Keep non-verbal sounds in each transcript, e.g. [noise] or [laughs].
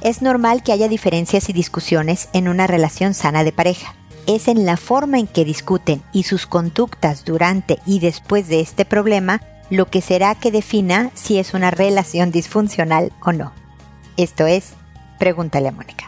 Es normal que haya diferencias y discusiones en una relación sana de pareja. Es en la forma en que discuten y sus conductas durante y después de este problema lo que será que defina si es una relación disfuncional o no. Esto es, pregúntale a Mónica.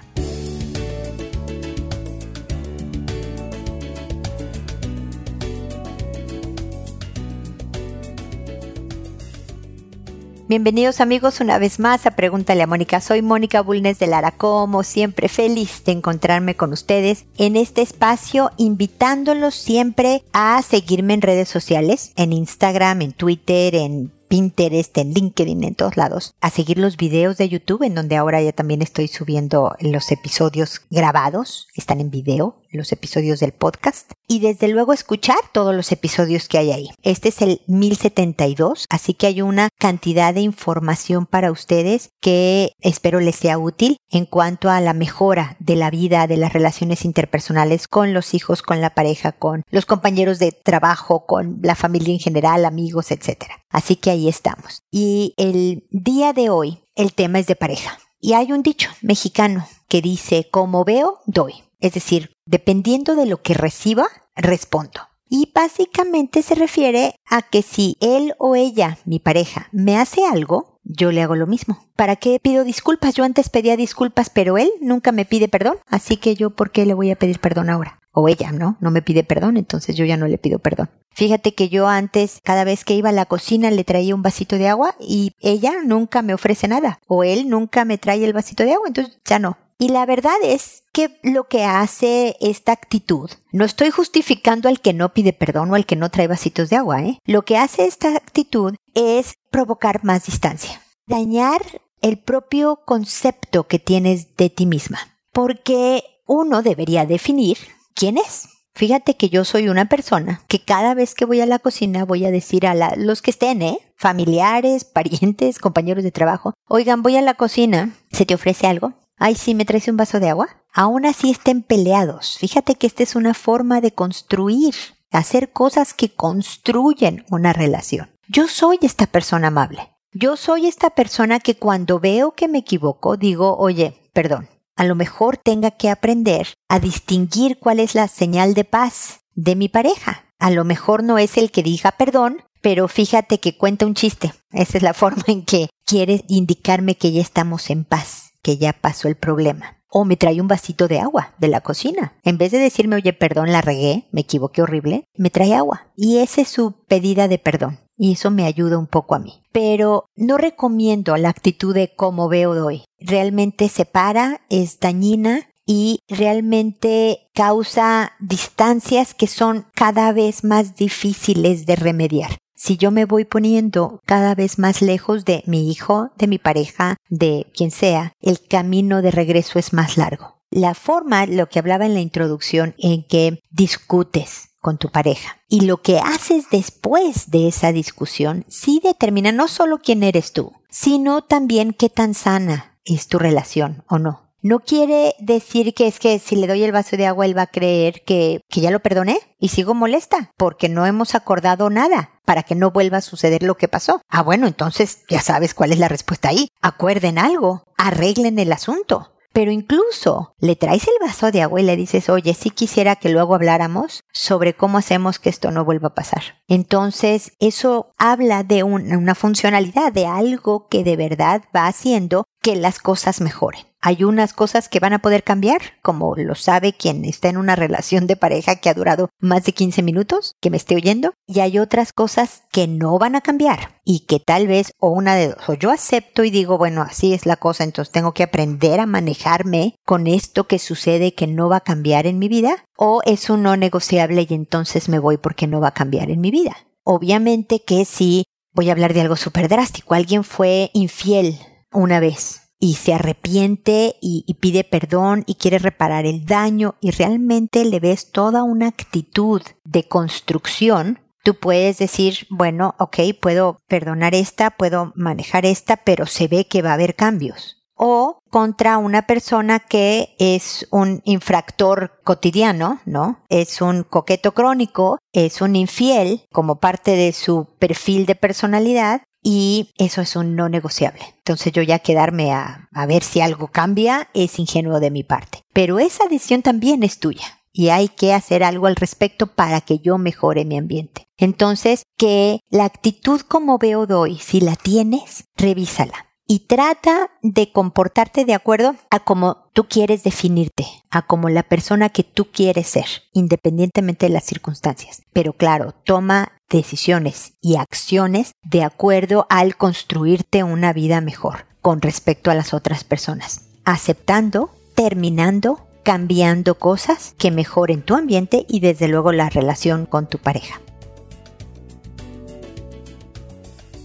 Bienvenidos amigos una vez más a Pregúntale a Mónica. Soy Mónica Bulnes de Lara, como siempre feliz de encontrarme con ustedes en este espacio, invitándolos siempre a seguirme en redes sociales, en Instagram, en Twitter, en Pinterest, en LinkedIn, en todos lados, a seguir los videos de YouTube, en donde ahora ya también estoy subiendo los episodios grabados, están en video, los episodios del podcast y desde luego escuchar todos los episodios que hay ahí. Este es el 1072, así que hay una cantidad de información para ustedes que espero les sea útil en cuanto a la mejora de la vida, de las relaciones interpersonales con los hijos, con la pareja, con los compañeros de trabajo, con la familia en general, amigos, etc. Así que ahí estamos. Y el día de hoy el tema es de pareja. Y hay un dicho mexicano que dice, como veo, doy. Es decir, dependiendo de lo que reciba, respondo. Y básicamente se refiere a que si él o ella, mi pareja, me hace algo, yo le hago lo mismo. ¿Para qué pido disculpas? Yo antes pedía disculpas, pero él nunca me pide perdón. Así que yo, ¿por qué le voy a pedir perdón ahora? O ella, ¿no? No me pide perdón, entonces yo ya no le pido perdón. Fíjate que yo antes, cada vez que iba a la cocina, le traía un vasito de agua y ella nunca me ofrece nada. O él nunca me trae el vasito de agua, entonces ya no. Y la verdad es que lo que hace esta actitud, no estoy justificando al que no pide perdón o al que no trae vasitos de agua, ¿eh? Lo que hace esta actitud es provocar más distancia, dañar el propio concepto que tienes de ti misma, porque uno debería definir quién es. Fíjate que yo soy una persona que cada vez que voy a la cocina voy a decir a los que estén, ¿eh? Familiares, parientes, [laughs] compañeros de trabajo, oigan, voy a la cocina, ¿se te ofrece algo? Ay, sí, me traes un vaso de agua. Aún así estén peleados. Fíjate que esta es una forma de construir, hacer cosas que construyen una relación. Yo soy esta persona amable. Yo soy esta persona que cuando veo que me equivoco digo, oye, perdón, a lo mejor tenga que aprender a distinguir cuál es la señal de paz de mi pareja. A lo mejor no es el que diga perdón, pero fíjate que cuenta un chiste. Esa es la [laughs] forma en que quiere indicarme que ya estamos en paz que ya pasó el problema. O me trae un vasito de agua de la cocina. En vez de decirme, oye, perdón, la regué, me equivoqué horrible, me trae agua. Y esa es su pedida de perdón. Y eso me ayuda un poco a mí. Pero no recomiendo la actitud de como veo hoy. Realmente separa, es dañina y realmente causa distancias que son cada vez más difíciles de remediar si yo me voy poniendo cada vez más lejos de mi hijo, de mi pareja, de quien sea, el camino de regreso es más largo. La forma, lo que hablaba en la introducción, en que discutes con tu pareja y lo que haces después de esa discusión sí determina no solo quién eres tú, sino también qué tan sana es tu relación o no. No quiere decir que es que si le doy el vaso de agua él va a creer que, que ya lo perdoné y sigo molesta porque no hemos acordado nada para que no vuelva a suceder lo que pasó. Ah, bueno, entonces ya sabes cuál es la respuesta ahí. Acuerden algo, arreglen el asunto. Pero incluso le traes el vaso de agua y le dices, oye, sí quisiera que luego habláramos sobre cómo hacemos que esto no vuelva a pasar. Entonces, eso habla de una funcionalidad, de algo que de verdad va haciendo que las cosas mejoren. Hay unas cosas que van a poder cambiar, como lo sabe quien está en una relación de pareja que ha durado más de 15 minutos, que me esté oyendo, y hay otras cosas que no van a cambiar y que tal vez o una de dos, o yo acepto y digo, bueno, así es la cosa, entonces tengo que aprender a manejarme con esto que sucede que no va a cambiar en mi vida, o es un no negociable y entonces me voy porque no va a cambiar en mi vida. Obviamente que si voy a hablar de algo súper drástico, alguien fue infiel una vez y se arrepiente y, pide perdón y quiere reparar el daño y realmente le ves toda una actitud de construcción, tú puedes decir, bueno, ok, puedo perdonar esta, puedo manejar esta, pero se ve que va a haber cambios o contra una persona que es un infractor cotidiano, ¿no? Es un coqueto crónico, es un infiel como parte de su perfil de personalidad y eso es un no negociable. Entonces yo ya quedarme a, ver si algo cambia es ingenuo de mi parte. Pero esa decisión también es tuya y hay que hacer algo al respecto para que yo mejore mi ambiente. Entonces, que la actitud como veo de hoy, si la tienes, revísala y trata de comportarte de acuerdo a cómo tú quieres definirte, a como la persona que tú quieres ser, independientemente de las circunstancias. Pero claro, toma decisiones y acciones de acuerdo al construirte una vida mejor con respecto a las otras personas, aceptando, terminando, cambiando cosas que mejoren tu ambiente y desde luego la relación con tu pareja.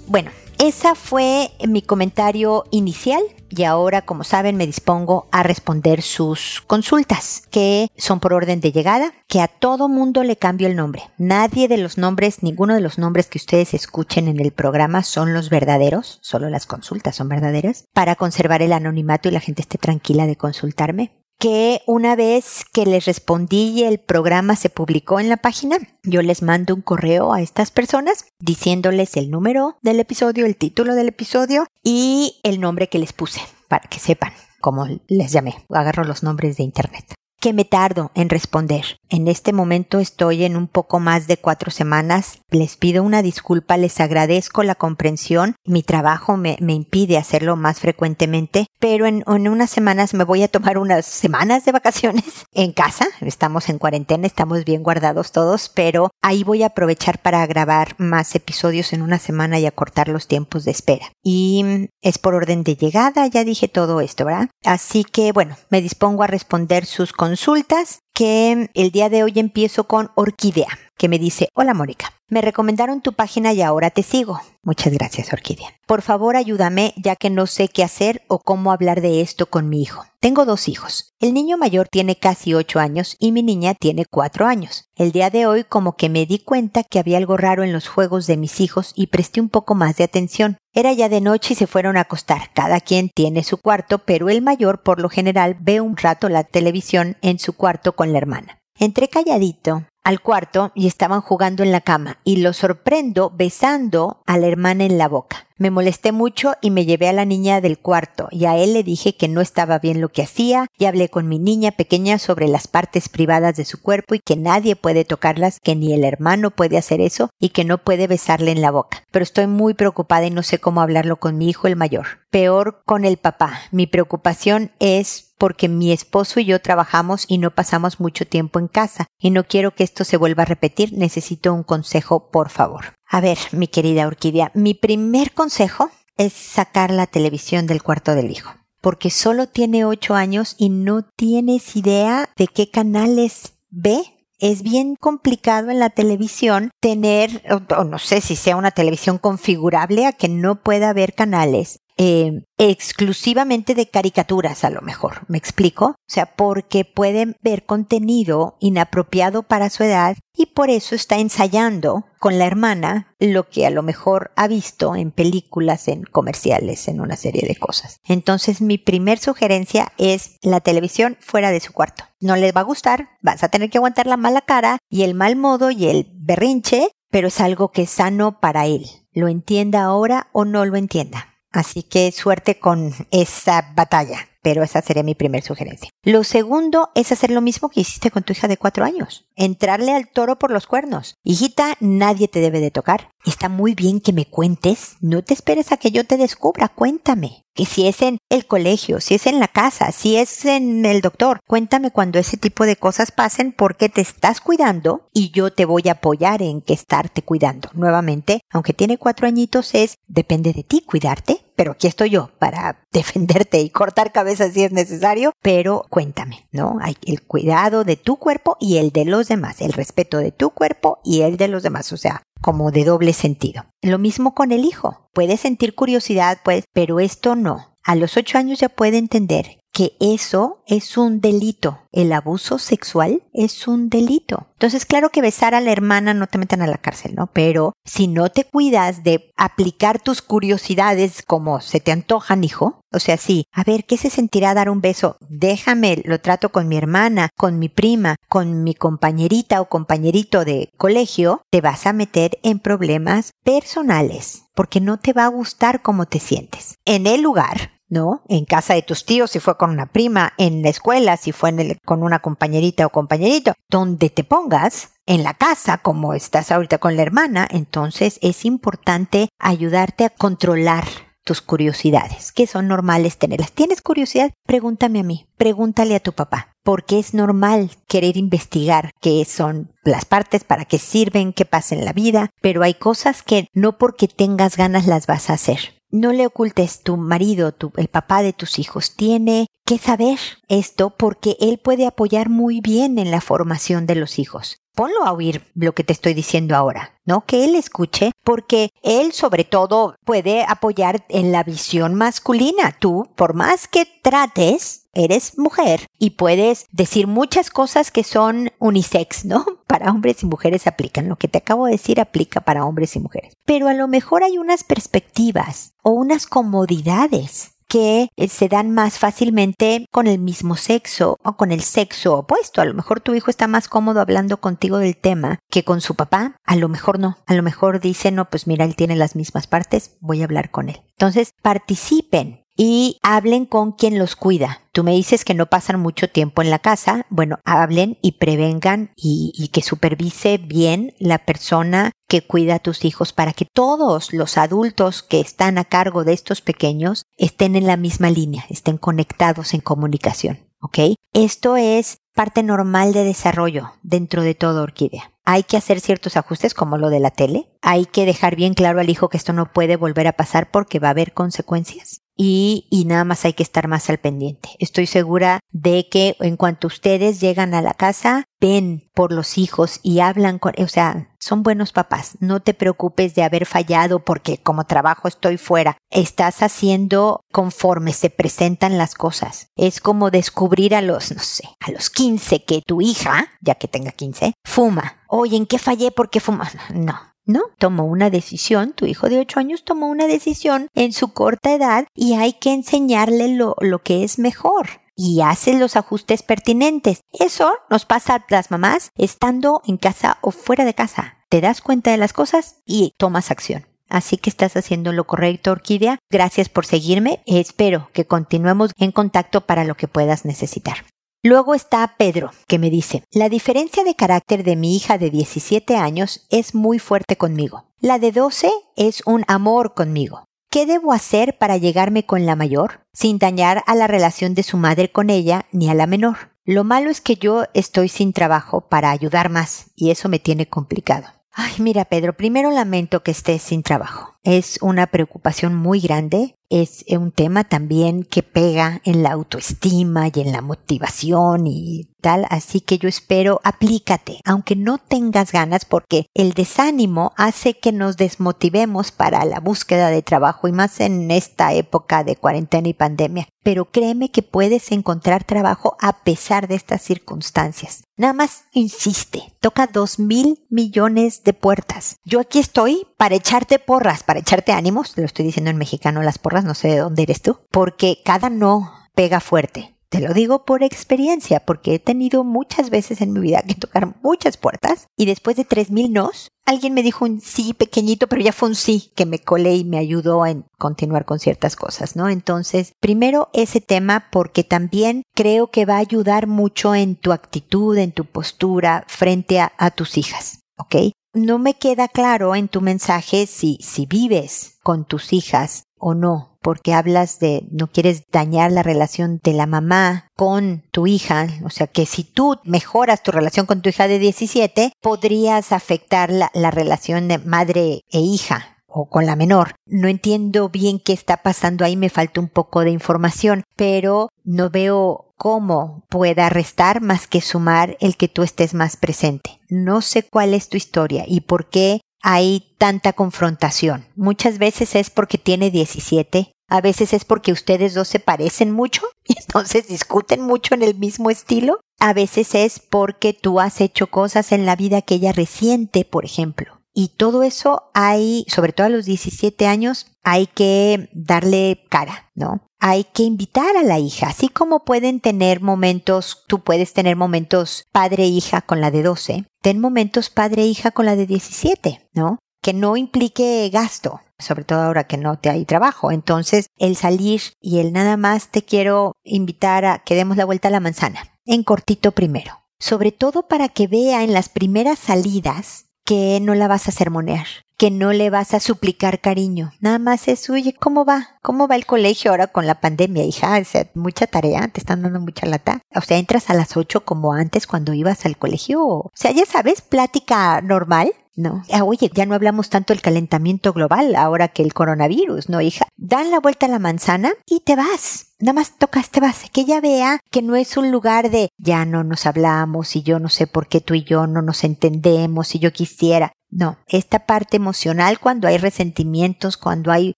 Bueno, esa fue mi comentario inicial y ahora, como saben, me dispongo a responder sus consultas, que son por orden de llegada, que a todo mundo le cambio el nombre. Nadie de los nombres, ninguno de los nombres que ustedes escuchen en el programa son los verdaderos, solo las consultas son verdaderas, para conservar el anonimato y la gente esté tranquila de consultarme que una vez que les respondí y el programa se publicó en la página, yo les mando un correo a estas personas diciéndoles el número del episodio, el título del episodio y el nombre que les puse para que sepan cómo les llamé. Agarro los nombres de internet que me tardo en responder. En este momento estoy en un poco más de cuatro semanas. Les pido una disculpa, les agradezco la comprensión. Mi trabajo me, impide hacerlo más frecuentemente, pero en, en, unas semanas me voy a tomar unas semanas de vacaciones [laughs] en casa. Estamos en cuarentena, estamos bien guardados todos, pero ahí voy a aprovechar para grabar más episodios en una semana y acortar los tiempos de espera. Y es por orden de llegada, ya dije todo esto, ¿verdad? Así que bueno, me dispongo a responder sus consultas que el día de hoy empiezo con Orquídea, que me dice, hola Mónica, me recomendaron tu página y ahora te sigo. Muchas gracias, Orquídea. Por favor, ayúdame ya que no sé qué hacer o cómo hablar de esto con mi hijo. Tengo dos hijos. El niño mayor tiene casi ocho años y mi niña tiene cuatro años. El día de hoy como que me di cuenta que había algo raro en los juegos de mis hijos y presté un poco más de atención. Era ya de noche y se fueron a acostar. Cada quien tiene su cuarto, pero el mayor por lo general ve un rato la televisión en su cuarto con la hermana. Entré calladito al cuarto y estaban jugando en la cama y lo sorprendo besando a la hermana en la boca. Me molesté mucho y me llevé a la niña del cuarto y a él le dije que no estaba bien lo que hacía y hablé con mi niña pequeña sobre las partes privadas de su cuerpo y que nadie puede tocarlas, que ni el hermano puede hacer eso y que no puede besarle en la boca. Pero estoy muy preocupada y no sé cómo hablarlo con mi hijo el mayor. Peor con el papá. Mi preocupación es porque mi esposo y yo trabajamos y no pasamos mucho tiempo en casa y no quiero que se vuelva a repetir. Necesito un consejo, por favor. A ver, mi querida Orquídea, mi primer consejo es sacar la televisión del cuarto del hijo, porque solo tiene ocho años y no tienes idea de qué canales ve. Es bien complicado en la televisión tener, o, no sé si sea una televisión configurable a que no pueda ver canales eh, exclusivamente de caricaturas a lo mejor, ¿me explico? O sea, porque pueden ver contenido inapropiado para su edad y por eso está ensayando con la hermana lo que a lo mejor ha visto en películas, en comerciales, en una serie de cosas. Entonces mi primer sugerencia es la televisión fuera de su cuarto. No les va a gustar, vas a tener que aguantar la mala cara y el mal modo y el berrinche, pero es algo que es sano para él. Lo entienda ahora o no lo entienda. Así que suerte con esa batalla, pero esa sería mi primera sugerencia. Lo segundo es hacer lo mismo que hiciste con tu hija de cuatro años. Entrarle al toro por los cuernos. Hijita, nadie te debe de tocar. Está muy bien que me cuentes. No te esperes a que yo te descubra. Cuéntame que si es en el colegio, si es en la casa, si es en el doctor, cuéntame cuando ese tipo de cosas pasen porque te estás cuidando y yo te voy a apoyar en que estarte cuidando. Nuevamente, aunque tiene cuatro añitos, es depende de ti cuidarte, pero aquí estoy yo para [laughs] defenderte y cortar cabezas si es necesario, pero cuéntame, ¿no? Hay el cuidado de tu cuerpo y el de los demás, el respeto de tu cuerpo y el de los demás, o sea, como de doble sentido. Lo mismo con el hijo. Puede sentir curiosidad, pues, pero esto no. A los ocho años ya puede entender que eso es un delito. El abuso sexual es un delito. Entonces, claro que besar a la hermana no te metan a la cárcel, ¿no? Pero si no te cuidas de aplicar tus curiosidades como se te antojan, hijo, o sea, sí, a ver, ¿qué se sentirá dar un beso? Déjame, lo trato con mi hermana, con mi prima, con mi compañerita o compañerito de colegio, te vas a meter en problemas personales porque no te va a gustar cómo te sientes. En el lugar ¿no? En casa de tus tíos, si fue con una prima, en la escuela, si fue con una compañerita o compañerito, donde te pongas, en la casa, como estás ahorita con la hermana, entonces es importante ayudarte a controlar tus curiosidades, que son normales tenerlas. ¿Tienes curiosidad? Pregúntame a mí, pregúntale a tu papá, porque es normal querer investigar qué son las partes, para qué sirven, qué pasa en la vida, pero hay cosas que no porque tengas ganas las vas a hacer no le ocultes tu marido, tu, el papá de tus hijos. Tiene que saber esto porque él puede apoyar muy bien en la formación de los hijos. Ponlo a oír lo que te estoy diciendo ahora, ¿no? Que él escuche, porque él sobre todo puede apoyar en la visión masculina. Tú, por más que trates, eres mujer y puedes decir muchas cosas que son unisex, ¿no? [laughs] Para hombres y mujeres aplican. Lo que te acabo de decir aplica para hombres y mujeres. Pero a lo mejor hay unas perspectivas o unas comodidades que eh, se dan más fácilmente con el mismo sexo o con el sexo opuesto. A lo mejor tu hijo está más cómodo hablando contigo del tema que con su papá. A lo mejor no. A lo mejor dice, no, pues mira, él tiene las mismas partes, voy a hablar con él. Entonces, participen y hablen con quien los cuida. Tú me dices que no pasan mucho tiempo en la casa. Bueno, hablen y prevengan y, que supervise bien la persona que cuida a tus hijos para que todos los adultos que están a cargo de estos pequeños estén en la misma línea, estén conectados en comunicación. ¿Ok? Esto es parte normal de desarrollo dentro de toda orquídea. Hay que hacer ciertos ajustes como lo de la tele. Hay que dejar bien claro al hijo que esto no puede volver a pasar porque va a haber consecuencias y, y, nada más hay que estar más al pendiente. Estoy segura de que en cuanto ustedes llegan a la casa, ven por los hijos y hablan con, o sea, son buenos papás. No te preocupes de haber fallado porque como trabajo estoy fuera. Estás haciendo conforme se presentan las cosas. Es como descubrir a los, no sé, a los 15 que tu hija, ya que tenga 15, fuma. Oye, ¿en qué fallé porque fuma? [laughs] No, ¿no? Tomó una decisión, tu hijo de 8 años tomó una decisión en su corta edad y hay que enseñarle lo, lo que es mejor y hace los ajustes pertinentes. Eso nos pasa a las mamás estando en casa o fuera de casa. Te das cuenta de las cosas y tomas acción. Así que estás haciendo lo correcto, Orquídea. Gracias por seguirme. Espero que continuemos en contacto para lo que puedas necesitar. Luego está Pedro, que me dice, la diferencia de carácter de mi hija de 17 años es muy fuerte conmigo. La de 12 es un amor conmigo. ¿Qué debo hacer para llegarme con la mayor sin dañar a la relación de su madre con ella ni a la menor? Lo malo es que yo estoy sin trabajo para ayudar más y eso me tiene complicado. Ay, mira Pedro, primero lamento que estés sin trabajo. Es una preocupación muy grande es un tema también que pega en la autoestima y en la motivación y tal, así que yo espero aplícate, aunque no tengas ganas, porque el desánimo hace que nos desmotivemos para la búsqueda de trabajo y más en esta época de cuarentena y pandemia. Pero créeme que puedes encontrar trabajo a pesar de estas circunstancias. Nada más insiste, toca dos mil millones de puertas. Yo aquí estoy para echarte porras, para echarte ánimos, lo estoy diciendo en mexicano las porras no sé de dónde eres tú, porque cada no pega fuerte. Te lo digo por experiencia, porque he tenido muchas veces en mi vida que tocar muchas puertas y después de tres mil nos, alguien me dijo un sí pequeñito, pero ya fue un sí que me colé y me ayudó a continuar con ciertas cosas, ¿no? Entonces, primero ese tema porque también creo que va a ayudar mucho en tu actitud, en tu postura frente a, a tus hijas, ¿ok? No me queda claro en tu mensaje si, si vives con tus hijas o no, porque hablas de no quieres dañar la relación de la mamá con tu hija, o sea que si tú mejoras tu relación con tu hija de 17, podrías afectar la, la relación de madre e hija o con la menor. No entiendo bien qué está pasando ahí, me falta un poco de información, pero no veo cómo pueda restar más que sumar el que tú estés más presente. No sé cuál es tu historia y por qué hay tanta confrontación. Muchas veces es porque tiene 17 A veces es porque ustedes dos se parecen mucho [laughs] y entonces discuten mucho en el mismo estilo. A veces es porque tú has hecho cosas en la vida que ella reciente, por ejemplo. Y todo eso hay, sobre todo a los 17 años, hay que darle cara, ¿no? Hay que invitar a la hija, así como pueden tener momentos, tú puedes tener momentos padre-hija con la de 12, ten momentos padre-hija con la de 17, ¿no? Que no implique gasto, sobre todo ahora que no te hay trabajo. Entonces, el salir y el nada más te quiero invitar a que demos la vuelta a la manzana, en cortito primero. Sobre todo para que vea en las primeras salidas que no la vas a sermonear, que no le vas a suplicar cariño. Nada más es, oye, ¿cómo va? ¿Cómo va el colegio ahora con la pandemia, hija? O sea, mucha tarea, te están dando mucha lata. O sea, entras a las ocho como antes cuando ibas al colegio. O sea, ya sabes, plática normal. No. Ah, oye, ya no hablamos tanto del calentamiento global ahora que el coronavirus, ¿no, hija? Dan la vuelta a la manzana y te vas. Nada más tocas, te vas. Que ella vea que no es un lugar de ya no nos hablamos y yo no sé por qué tú y yo no nos entendemos y yo quisiera. No, esta parte emocional cuando hay resentimientos, cuando hay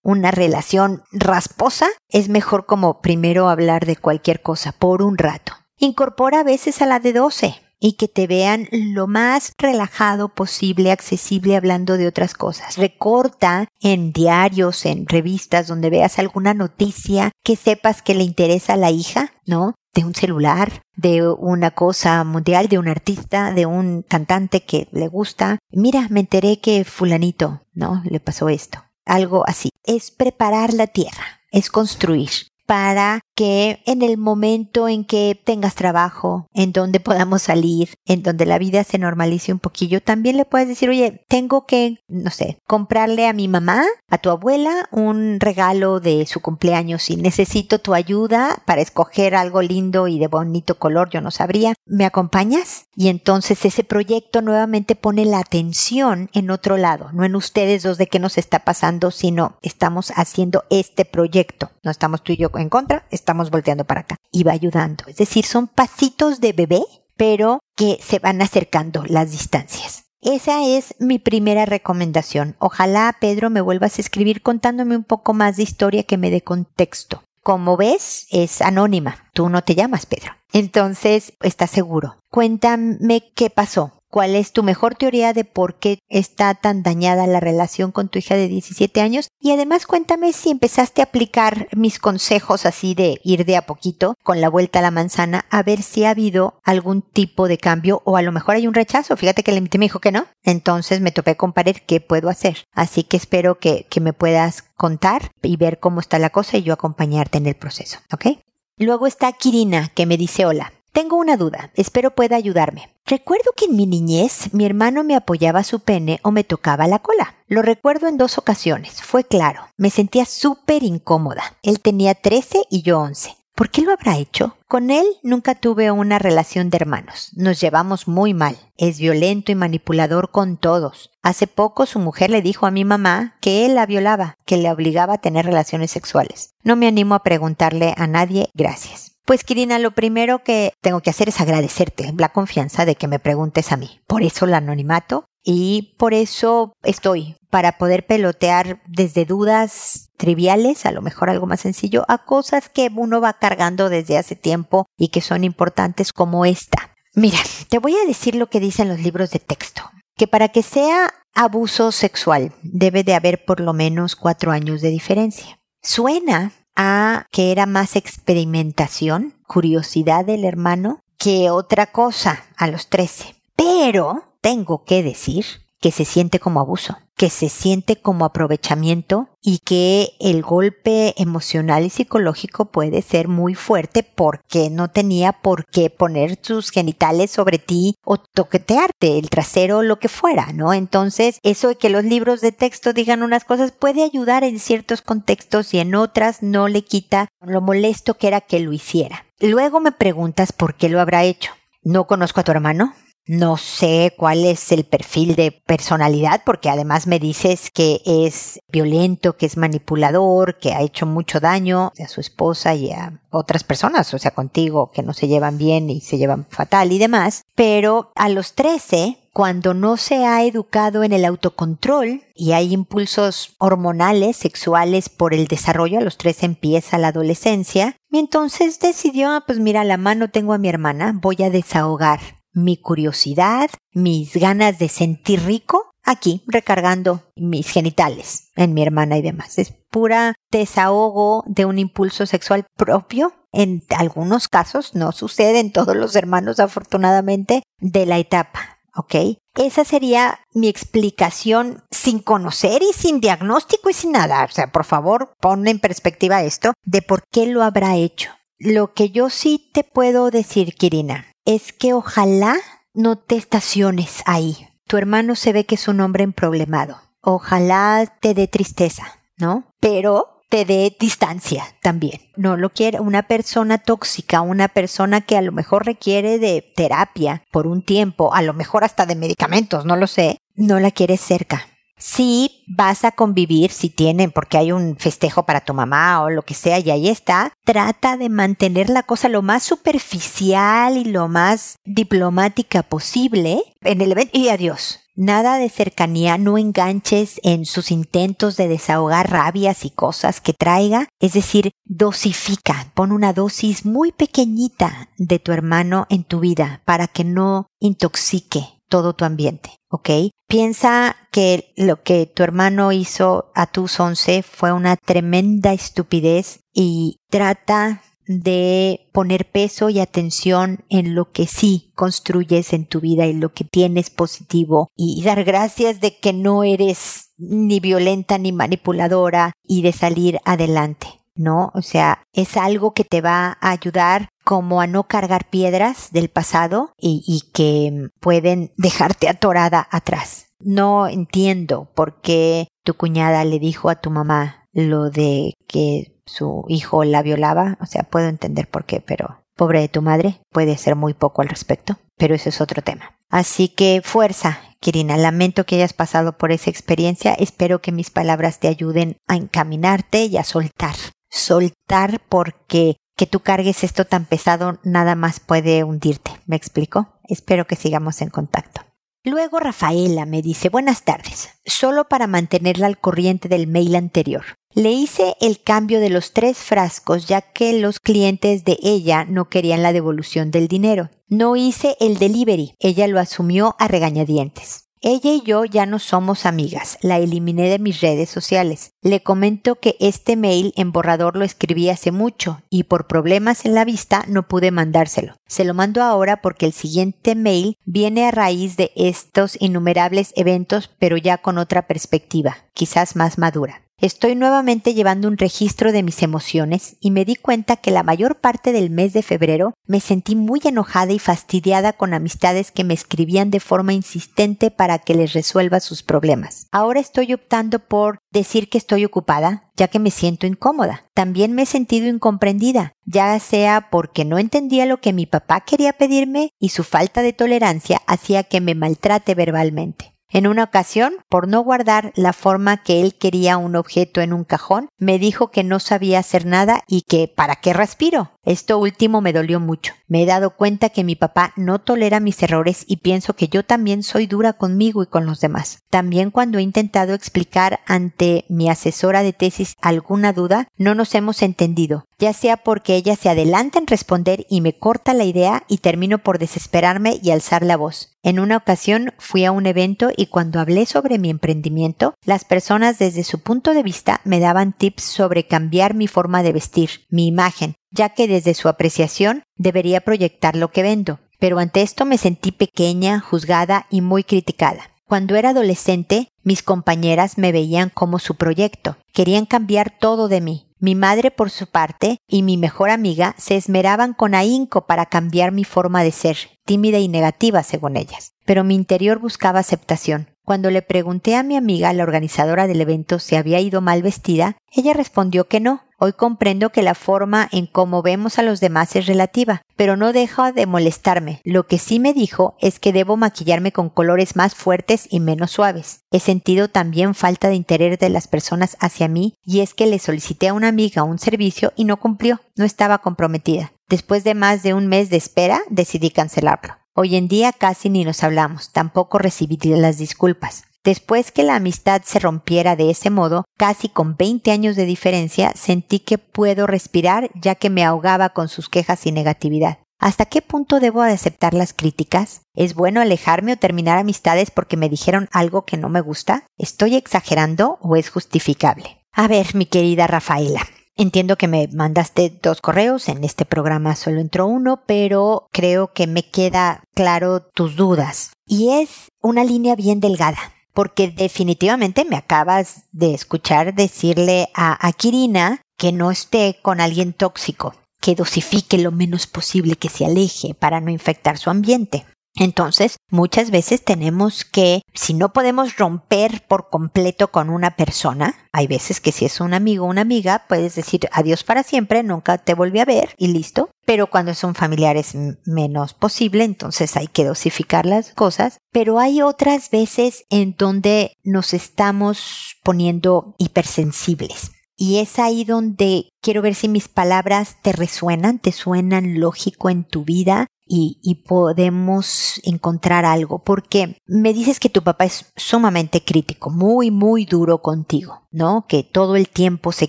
una relación rasposa, es mejor como primero hablar de cualquier cosa por un rato. Incorpora a veces a la de 12 y que te vean lo más relajado posible, accesible hablando de otras cosas. Recorta en diarios, en revistas donde veas alguna noticia que sepas que le interesa a la hija, ¿no? de un celular, de una cosa mundial, de un artista, de un cantante que le gusta. Mira, me enteré que fulanito, ¿no? Le pasó esto. Algo así. Es preparar la tierra, es construir para que en el momento en que tengas trabajo, en donde podamos salir, en donde la vida se normalice un poquillo, también le puedes decir, oye, tengo que, no sé, comprarle a mi mamá, a tu abuela, un regalo de su cumpleaños y necesito tu ayuda para escoger algo lindo y de bonito color, yo no sabría. ¿Me acompañas? Y entonces ese proyecto nuevamente pone la atención en otro lado, no en ustedes dos de qué nos está pasando, sino estamos haciendo este proyecto. No estamos tú y yo en contra, estamos volteando para acá. Y va ayudando. Es decir, son pasitos de bebé, pero que se van acercando las distancias. Esa es mi primera recomendación. Ojalá, Pedro, me vuelvas a escribir contándome un poco más de historia que me dé contexto. Como ves, es anónima. Tú no te llamas Pedro. Entonces, estás seguro. Cuéntame qué pasó. ¿Cuál es tu mejor teoría de por qué está tan dañada la relación con tu hija de 17 años? Y además cuéntame si empezaste a aplicar mis consejos así de ir de a poquito con la vuelta a la manzana a ver si ha habido algún tipo de cambio o a lo mejor hay un rechazo. Fíjate que el me dijo que no. Entonces me topé con pared qué puedo hacer. Así que espero que, que me puedas contar y ver cómo está la cosa y yo acompañarte en el proceso. ¿Ok? Luego está Kirina que me dice hola. Tengo una duda, espero pueda ayudarme. Recuerdo que en mi niñez mi hermano me apoyaba su pene o me tocaba la cola. Lo recuerdo en dos ocasiones, fue claro. Me sentía súper incómoda. Él tenía 13 y yo 11. ¿Por qué lo habrá hecho? Con él nunca tuve una relación de hermanos. Nos llevamos muy mal. Es violento y manipulador con todos. Hace poco su mujer le dijo a mi mamá que él la violaba, que le obligaba a tener relaciones sexuales. No me animo a preguntarle a nadie gracias. Pues Kirina, lo primero que tengo que hacer es agradecerte la confianza de que me preguntes a mí. Por eso el anonimato y por eso estoy para poder pelotear desde dudas triviales, a lo mejor algo más sencillo, a cosas que uno va cargando desde hace tiempo y que son importantes como esta. Mira, te voy a decir lo que dicen los libros de texto, que para que sea abuso sexual debe de haber por lo menos cuatro años de diferencia. Suena a que era más experimentación, curiosidad del hermano, que otra cosa a los 13. Pero tengo que decir que se siente como abuso, que se siente como aprovechamiento y que el golpe emocional y psicológico puede ser muy fuerte porque no tenía por qué poner sus genitales sobre ti o toquetearte el trasero o lo que fuera, ¿no? Entonces, eso de que los libros de texto digan unas cosas puede ayudar en ciertos contextos y en otras no le quita lo molesto que era que lo hiciera. Luego me preguntas por qué lo habrá hecho. No conozco a tu hermano, no sé cuál es el perfil de personalidad, porque además me dices que es violento, que es manipulador, que ha hecho mucho daño a su esposa y a otras personas, o sea, contigo, que no se llevan bien y se llevan fatal y demás. Pero a los 13, cuando no se ha educado en el autocontrol y hay impulsos hormonales, sexuales por el desarrollo, a los tres empieza la adolescencia, y entonces decidió, ah, pues mira, la mano tengo a mi hermana, voy a desahogar mi curiosidad, mis ganas de sentir rico aquí recargando mis genitales en mi hermana y demás. Es pura desahogo de un impulso sexual propio. En algunos casos no sucede en todos los hermanos afortunadamente de la etapa. ¿Ok? Esa sería mi explicación sin conocer y sin diagnóstico y sin nada. O sea, por favor, pon en perspectiva esto de por qué lo habrá hecho. Lo que yo sí te puedo decir, Kirina, es que ojalá no te estaciones ahí tu hermano se ve que es un hombre emproblemado. Ojalá te dé tristeza, ¿no? Pero te dé distancia también. No lo quiere una persona tóxica, una persona que a lo mejor requiere de terapia por un tiempo, a lo mejor hasta de medicamentos, no lo sé, no la quieres cerca. Si vas a convivir, si tienen, porque hay un festejo para tu mamá o lo que sea, y ahí está, trata de mantener la cosa lo más superficial y lo más diplomática posible en el evento y adiós. Nada de cercanía, no enganches en sus intentos de desahogar rabias y cosas que traiga, es decir, dosifica, pon una dosis muy pequeñita de tu hermano en tu vida para que no intoxique todo tu ambiente, ¿ok? Piensa que lo que tu hermano hizo a tus once fue una tremenda estupidez y trata de poner peso y atención en lo que sí construyes en tu vida y lo que tienes positivo y dar gracias de que no eres ni violenta ni manipuladora y de salir adelante. ¿No? O sea, es algo que te va a ayudar como a no cargar piedras del pasado y, que pueden dejarte atorada atrás. No entiendo por qué tu cuñada le dijo a tu mamá lo de que su hijo la violaba. O sea, puedo entender por qué, pero pobre de tu madre, puede ser muy poco al respecto, pero ese es otro tema. Así que fuerza, Kirina, lamento que hayas pasado por esa experiencia, espero que mis palabras te ayuden a encaminarte y a soltar soltar porque que tú cargues esto tan pesado nada más puede hundirte. ¿Me explico? Espero que sigamos en contacto. Luego Rafaela me dice buenas tardes, solo para mantenerla al corriente del mail anterior. Le hice el cambio de los tres frascos ya que los clientes de ella no querían la devolución del dinero. No hice el delivery, ella lo asumió a regañadientes. Ella y yo ya no somos amigas, la eliminé de mis redes sociales. Le comento que este mail en borrador lo escribí hace mucho y por problemas en la vista no pude mandárselo. Se lo mando ahora porque el siguiente mail viene a raíz de estos innumerables eventos pero ya con otra perspectiva, quizás más madura. Estoy nuevamente llevando un registro de mis emociones y me di cuenta que la mayor parte del mes de febrero me sentí muy enojada y fastidiada con amistades que me escribían de forma insistente para que les resuelva sus problemas. Ahora estoy optando por decir que estoy ocupada, ya que me siento incómoda. También me he sentido incomprendida, ya sea porque no entendía lo que mi papá quería pedirme y su falta de tolerancia hacía que me maltrate verbalmente. En una ocasión, por no guardar la forma que él quería un objeto en un cajón, me dijo que no sabía hacer nada y que ¿para qué respiro? Esto último me dolió mucho. Me he dado cuenta que mi papá no tolera mis errores y pienso que yo también soy dura conmigo y con los demás. También cuando he intentado explicar ante mi asesora de tesis alguna duda, no nos hemos entendido, ya sea porque ella se adelanta en responder y me corta la idea y termino por desesperarme y alzar la voz. En una ocasión fui a un evento y cuando hablé sobre mi emprendimiento, las personas desde su punto de vista me daban tips sobre cambiar mi forma de vestir, mi imagen, ya que desde su apreciación debería proyectar lo que vendo. Pero ante esto me sentí pequeña, juzgada y muy criticada. Cuando era adolescente, mis compañeras me veían como su proyecto, querían cambiar todo de mí. Mi madre, por su parte, y mi mejor amiga se esmeraban con ahínco para cambiar mi forma de ser, tímida y negativa, según ellas. Pero mi interior buscaba aceptación. Cuando le pregunté a mi amiga, la organizadora del evento, si había ido mal vestida, ella respondió que no. Hoy comprendo que la forma en cómo vemos a los demás es relativa, pero no deja de molestarme. Lo que sí me dijo es que debo maquillarme con colores más fuertes y menos suaves. He sentido también falta de interés de las personas hacia mí y es que le solicité a una amiga un servicio y no cumplió. No estaba comprometida. Después de más de un mes de espera, decidí cancelarlo. Hoy en día casi ni nos hablamos, tampoco recibí las disculpas. Después que la amistad se rompiera de ese modo, casi con 20 años de diferencia, sentí que puedo respirar ya que me ahogaba con sus quejas y negatividad. ¿Hasta qué punto debo aceptar las críticas? ¿Es bueno alejarme o terminar amistades porque me dijeron algo que no me gusta? ¿Estoy exagerando o es justificable? A ver, mi querida Rafaela, Entiendo que me mandaste dos correos, en este programa solo entró uno, pero creo que me queda claro tus dudas. Y es una línea bien delgada, porque definitivamente me acabas de escuchar decirle a, a Kirina que no esté con alguien tóxico, que dosifique lo menos posible, que se aleje para no infectar su ambiente. Entonces, muchas veces tenemos que, si no podemos romper por completo con una persona, hay veces que si es un amigo o una amiga, puedes decir adiós para siempre, nunca te volví a ver y listo. Pero cuando son familiares menos posible, entonces hay que dosificar las cosas. Pero hay otras veces en donde nos estamos poniendo hipersensibles. Y es ahí donde quiero ver si mis palabras te resuenan, te suenan lógico en tu vida y, podemos encontrar algo, porque me dices que tu papá es sumamente crítico, muy, muy duro contigo, ¿no? Que todo el tiempo se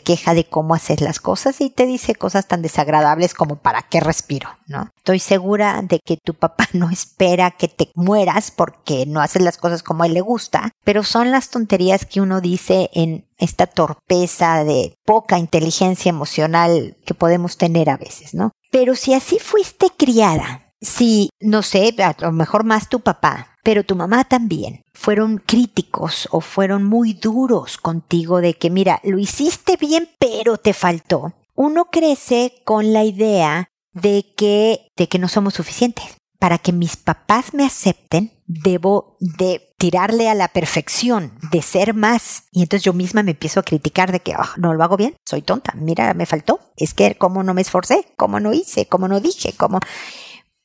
queja de cómo haces las cosas y te dice cosas tan desagradables como para qué respiro, ¿no? Estoy segura de que tu papá [laughs] no espera que te mueras porque no haces las cosas como a él le gusta, pero son las tonterías que uno dice en esta torpeza de poca inteligencia emocional que podemos tener a veces, ¿no? Pero si así fuiste criada, si, no sé, a lo mejor más tu papá, pero tu mamá también, fueron críticos o fueron muy duros contigo de que, mira, lo hiciste bien, pero te faltó. Uno crece con la idea de que, de que no somos suficientes. Para que mis papás me acepten, debo de tirarle a la perfección, de ser más. Y entonces yo misma me empiezo a criticar de que oh, no lo hago bien, soy tonta, mira, me faltó. Es que cómo no me esforcé, cómo no hice, cómo no dije, cómo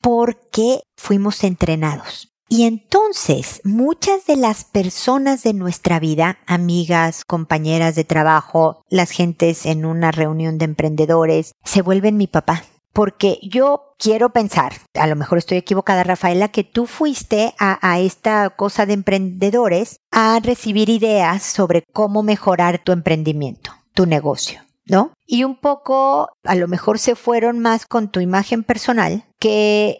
porque fuimos entrenados. Y entonces muchas de las personas de nuestra vida, amigas, compañeras de trabajo, las gentes en una reunión de emprendedores, se vuelven mi papá. Porque yo quiero pensar, a lo mejor estoy equivocada, Rafaela, que tú fuiste a, a esta cosa de emprendedores a recibir ideas sobre cómo mejorar tu emprendimiento, tu negocio. ¿no? Y un poco, a lo mejor se fueron más con tu imagen personal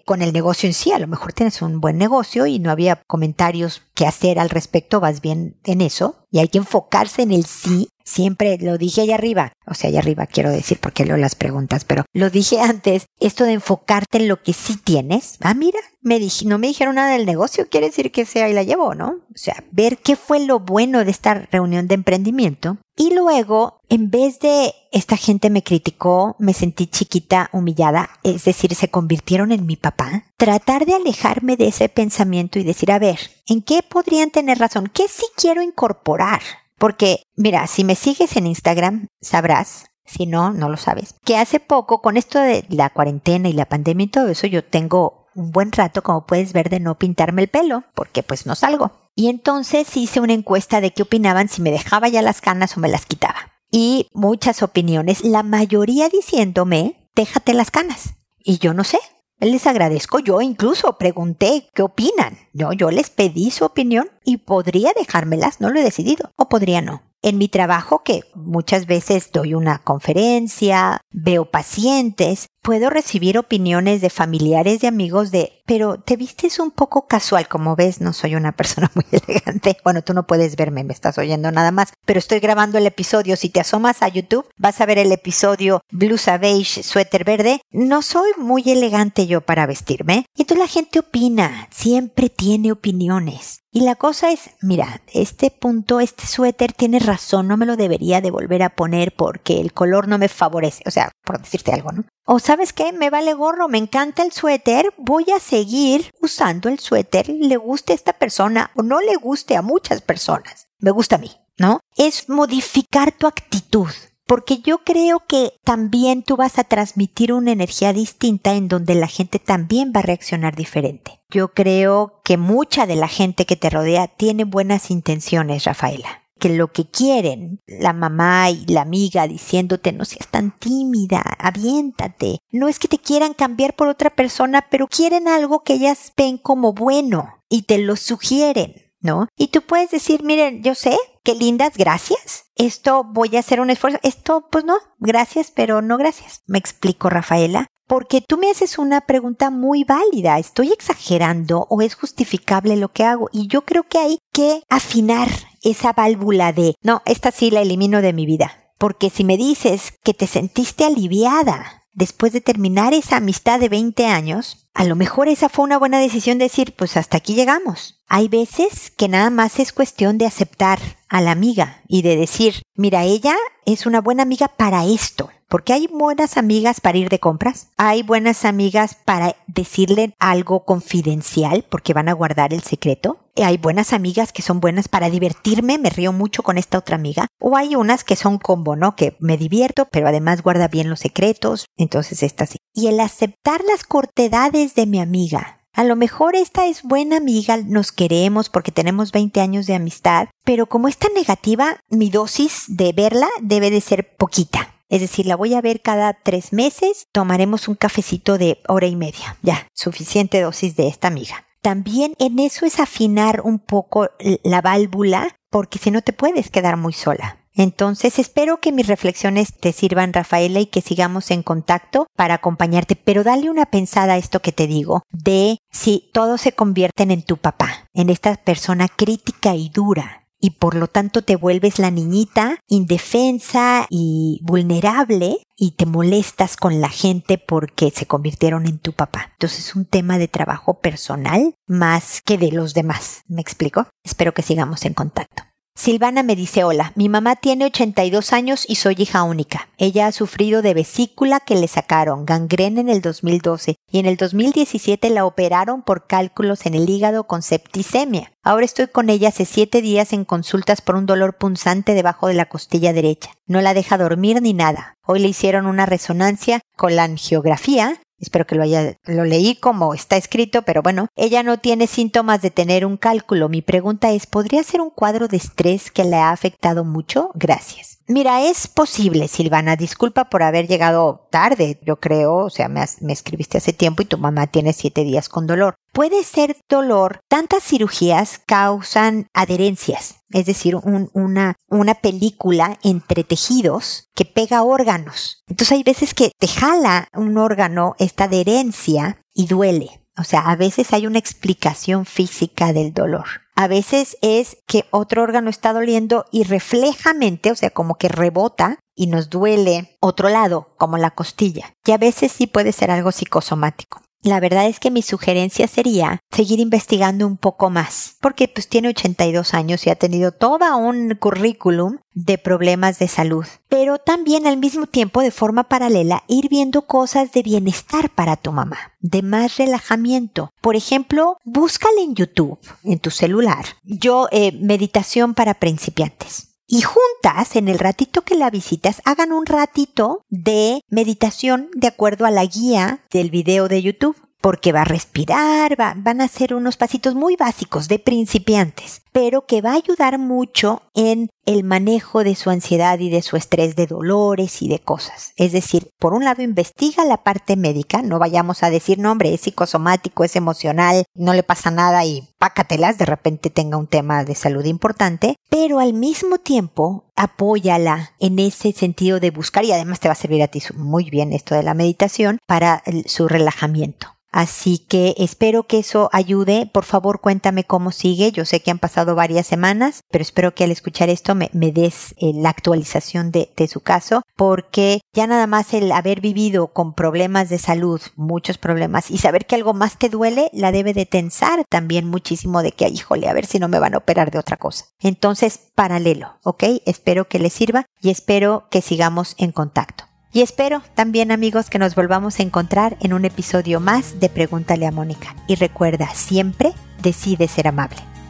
con el negocio en sí. A lo mejor tienes un buen negocio y no había comentarios que hacer al respecto, vas bien en eso. Y hay que enfocarse en el sí. Siempre lo dije allá arriba, o sea, allá arriba quiero decir porque leo las preguntas, pero lo dije antes, esto de enfocarte en lo que sí tienes. Ah, mira, me dije, no me dijeron nada del negocio, quiere decir que sea y la llevo, ¿no? O sea, ver qué fue lo bueno de esta reunión de emprendimiento. Y luego, en vez de esta gente me criticó, me sentí chiquita, humillada, es decir, se convirtieron en mi papá, tratar de alejarme de ese pensamiento y decir, a ver, ¿en qué podrían tener razón? ¿Qué sí quiero incorporar? Porque, mira, si me sigues en Instagram, sabrás si no, no lo sabes. Que hace poco, con esto de la cuarentena y la pandemia y todo eso, yo tengo un buen rato, como puedes ver, de no pintarme el pelo, porque pues no salgo. Y entonces hice una encuesta de qué opinaban si me dejaba ya las canas o me las quitaba. Y muchas opiniones, la mayoría diciéndome, déjate las canas. Y yo no sé, les agradezco, yo incluso pregunté qué opinan. Yo, yo les pedí su opinión y podría dejármelas, no lo he decidido, o podría no en mi trabajo, que muchas veces doy una conferencia, veo pacientes, puedo recibir opiniones de familiares, de amigos de, pero te vistes un poco casual, como ves, no soy una [laughs] persona muy elegante. Bueno, tú no puedes verme, me estás oyendo nada más, pero estoy grabando el episodio. Si te asomas a YouTube, vas a ver el episodio blusa beige, suéter verde. No soy muy elegante yo para vestirme. Y entonces la gente opina, siempre tiene opiniones. Y la cosa es, mira, este punto, este suéter tiene razón, no me lo debería de volver a poner porque el color no me favorece, o sea, por decirte algo, ¿no? O sabes qué, me vale gorro, me encanta el suéter, voy a seguir usando el suéter, le guste a esta persona o no le guste a muchas personas, me gusta a mí, ¿no? Es modificar tu actitud porque yo creo que también tú vas a transmitir una energía distinta en donde la gente también va a reaccionar diferente. Yo creo que mucha de la gente que te rodea tiene buenas intenciones, Rafaela. Que lo que quieren, la mamá y la amiga diciéndote no seas tan tímida, aviéntate. No es que te quieran cambiar por otra persona, pero quieren algo que ellas ven como bueno y te lo sugieren. ¿no? Y tú puedes decir, miren, yo sé, qué lindas, gracias. Esto voy a hacer un esfuerzo. Esto, pues no, gracias, pero no gracias. Me explico, Rafaela. Porque tú me haces una pregunta muy válida. ¿Estoy exagerando o es justificable lo que hago? Y yo creo que hay que afinar esa válvula de, no, esta sí la elimino de mi vida. Porque si me dices que te sentiste aliviada después de terminar esa amistad de 20 años, a lo mejor esa fue una buena decisión decir, pues hasta aquí llegamos. Hay veces que nada más es cuestión de aceptar a la amiga y de decir, mira, ella es una buena amiga para esto. Porque hay buenas amigas para ir de compras, hay buenas amigas para decirle algo confidencial porque van a guardar el secreto, hay buenas amigas que son buenas para divertirme, me río mucho con esta otra amiga, o hay unas que son combo, ¿no? Que me divierto, pero además guarda bien los secretos, entonces esta sí. Y el aceptar las cortedades de mi amiga, a lo mejor esta es buena amiga, nos queremos porque tenemos 20 años de amistad, pero como es negativa, mi dosis de verla debe de ser poquita. Es decir, la voy a ver cada tres meses, tomaremos un cafecito de hora y media. Ya, suficiente dosis de esta amiga. También en eso es afinar un poco la válvula, porque si no te puedes quedar muy sola. Entonces espero que mis reflexiones te sirvan, Rafaela, y que sigamos en contacto para acompañarte. Pero dale una pensada a esto que te digo, de si todos se convierten en tu papá, en esta persona crítica y dura, y por lo tanto te vuelves la niñita indefensa y vulnerable y te molestas con la gente porque se convirtieron en tu papá. Entonces es un tema de trabajo personal más que de los demás. ¿Me explico? Espero que sigamos en contacto. Silvana me dice hola, mi mamá tiene 82 años y soy hija única. Ella ha sufrido de vesícula que le sacaron, gangrena en el 2012 y en el 2017 la operaron por cálculos en el hígado con septicemia. Ahora estoy con ella hace siete días en consultas por un dolor punzante debajo de la costilla derecha. No la deja dormir ni nada. Hoy le hicieron una resonancia con la angiografía espero que lo haya, lo leí como está escrito, pero bueno, ella no tiene síntomas de tener un cálculo. Mi pregunta es, ¿podría ser un cuadro de estrés que le ha afectado mucho? Gracias. Mira, es posible, Silvana. Disculpa por haber llegado tarde, yo creo. O sea, me, me, escribiste hace tiempo y tu mamá tiene siete días con dolor. Puede ser dolor. Tantas cirugías causan adherencias, es decir, una, una película entre tejidos que pega órganos. Entonces hay veces que te jala un órgano esta adherencia y duele. O sea, a veces hay una explicación física del dolor. A veces es que otro órgano está doliendo y reflejamente, o sea, como que rebota y nos duele otro lado, como la costilla. Y a veces sí puede ser algo psicosomático. La verdad es que mi sugerencia sería seguir investigando un poco más, porque pues tiene 82 años y ha tenido todo un currículum de problemas de salud, pero también al mismo tiempo de forma paralela ir viendo cosas de bienestar para tu mamá, de más relajamiento. Por ejemplo, búscale en YouTube, en tu celular, yo eh, meditación para principiantes y juntas, en el ratito que la visitas, hagan un ratito de meditación de acuerdo a la guía del video de YouTube porque va a respirar, van a hacer unos pasitos muy básicos de principiantes, pero que va a ayudar mucho en el manejo de su ansiedad y de su estrés de dolores y de cosas. Es decir, por un lado investiga la parte médica, no vayamos a decir, no hombre, es psicosomático, es emocional, no le pasa nada y pácatelas, de repente tenga un tema de salud importante, pero al mismo tiempo apóyala en ese sentido de buscar y además te va a servir a ti muy bien esto de la meditación para su relajamiento. Así que espero que eso ayude. Por favor, cuéntame cómo sigue. Yo sé que han pasado varias semanas, pero espero que al escuchar esto me, des eh, la actualización de, de, su caso, porque ya nada más el haber vivido con problemas de salud, muchos problemas, y saber que algo más te duele, la debe de tensar también muchísimo de que, híjole, a ver si no me van a operar de otra cosa. Entonces, paralelo, ¿ok? Espero que les sirva y espero que sigamos en contacto. Y espero también amigos que nos volvamos a encontrar en un episodio más de Pregúntale a Mónica. Y recuerda, siempre decide ser amable.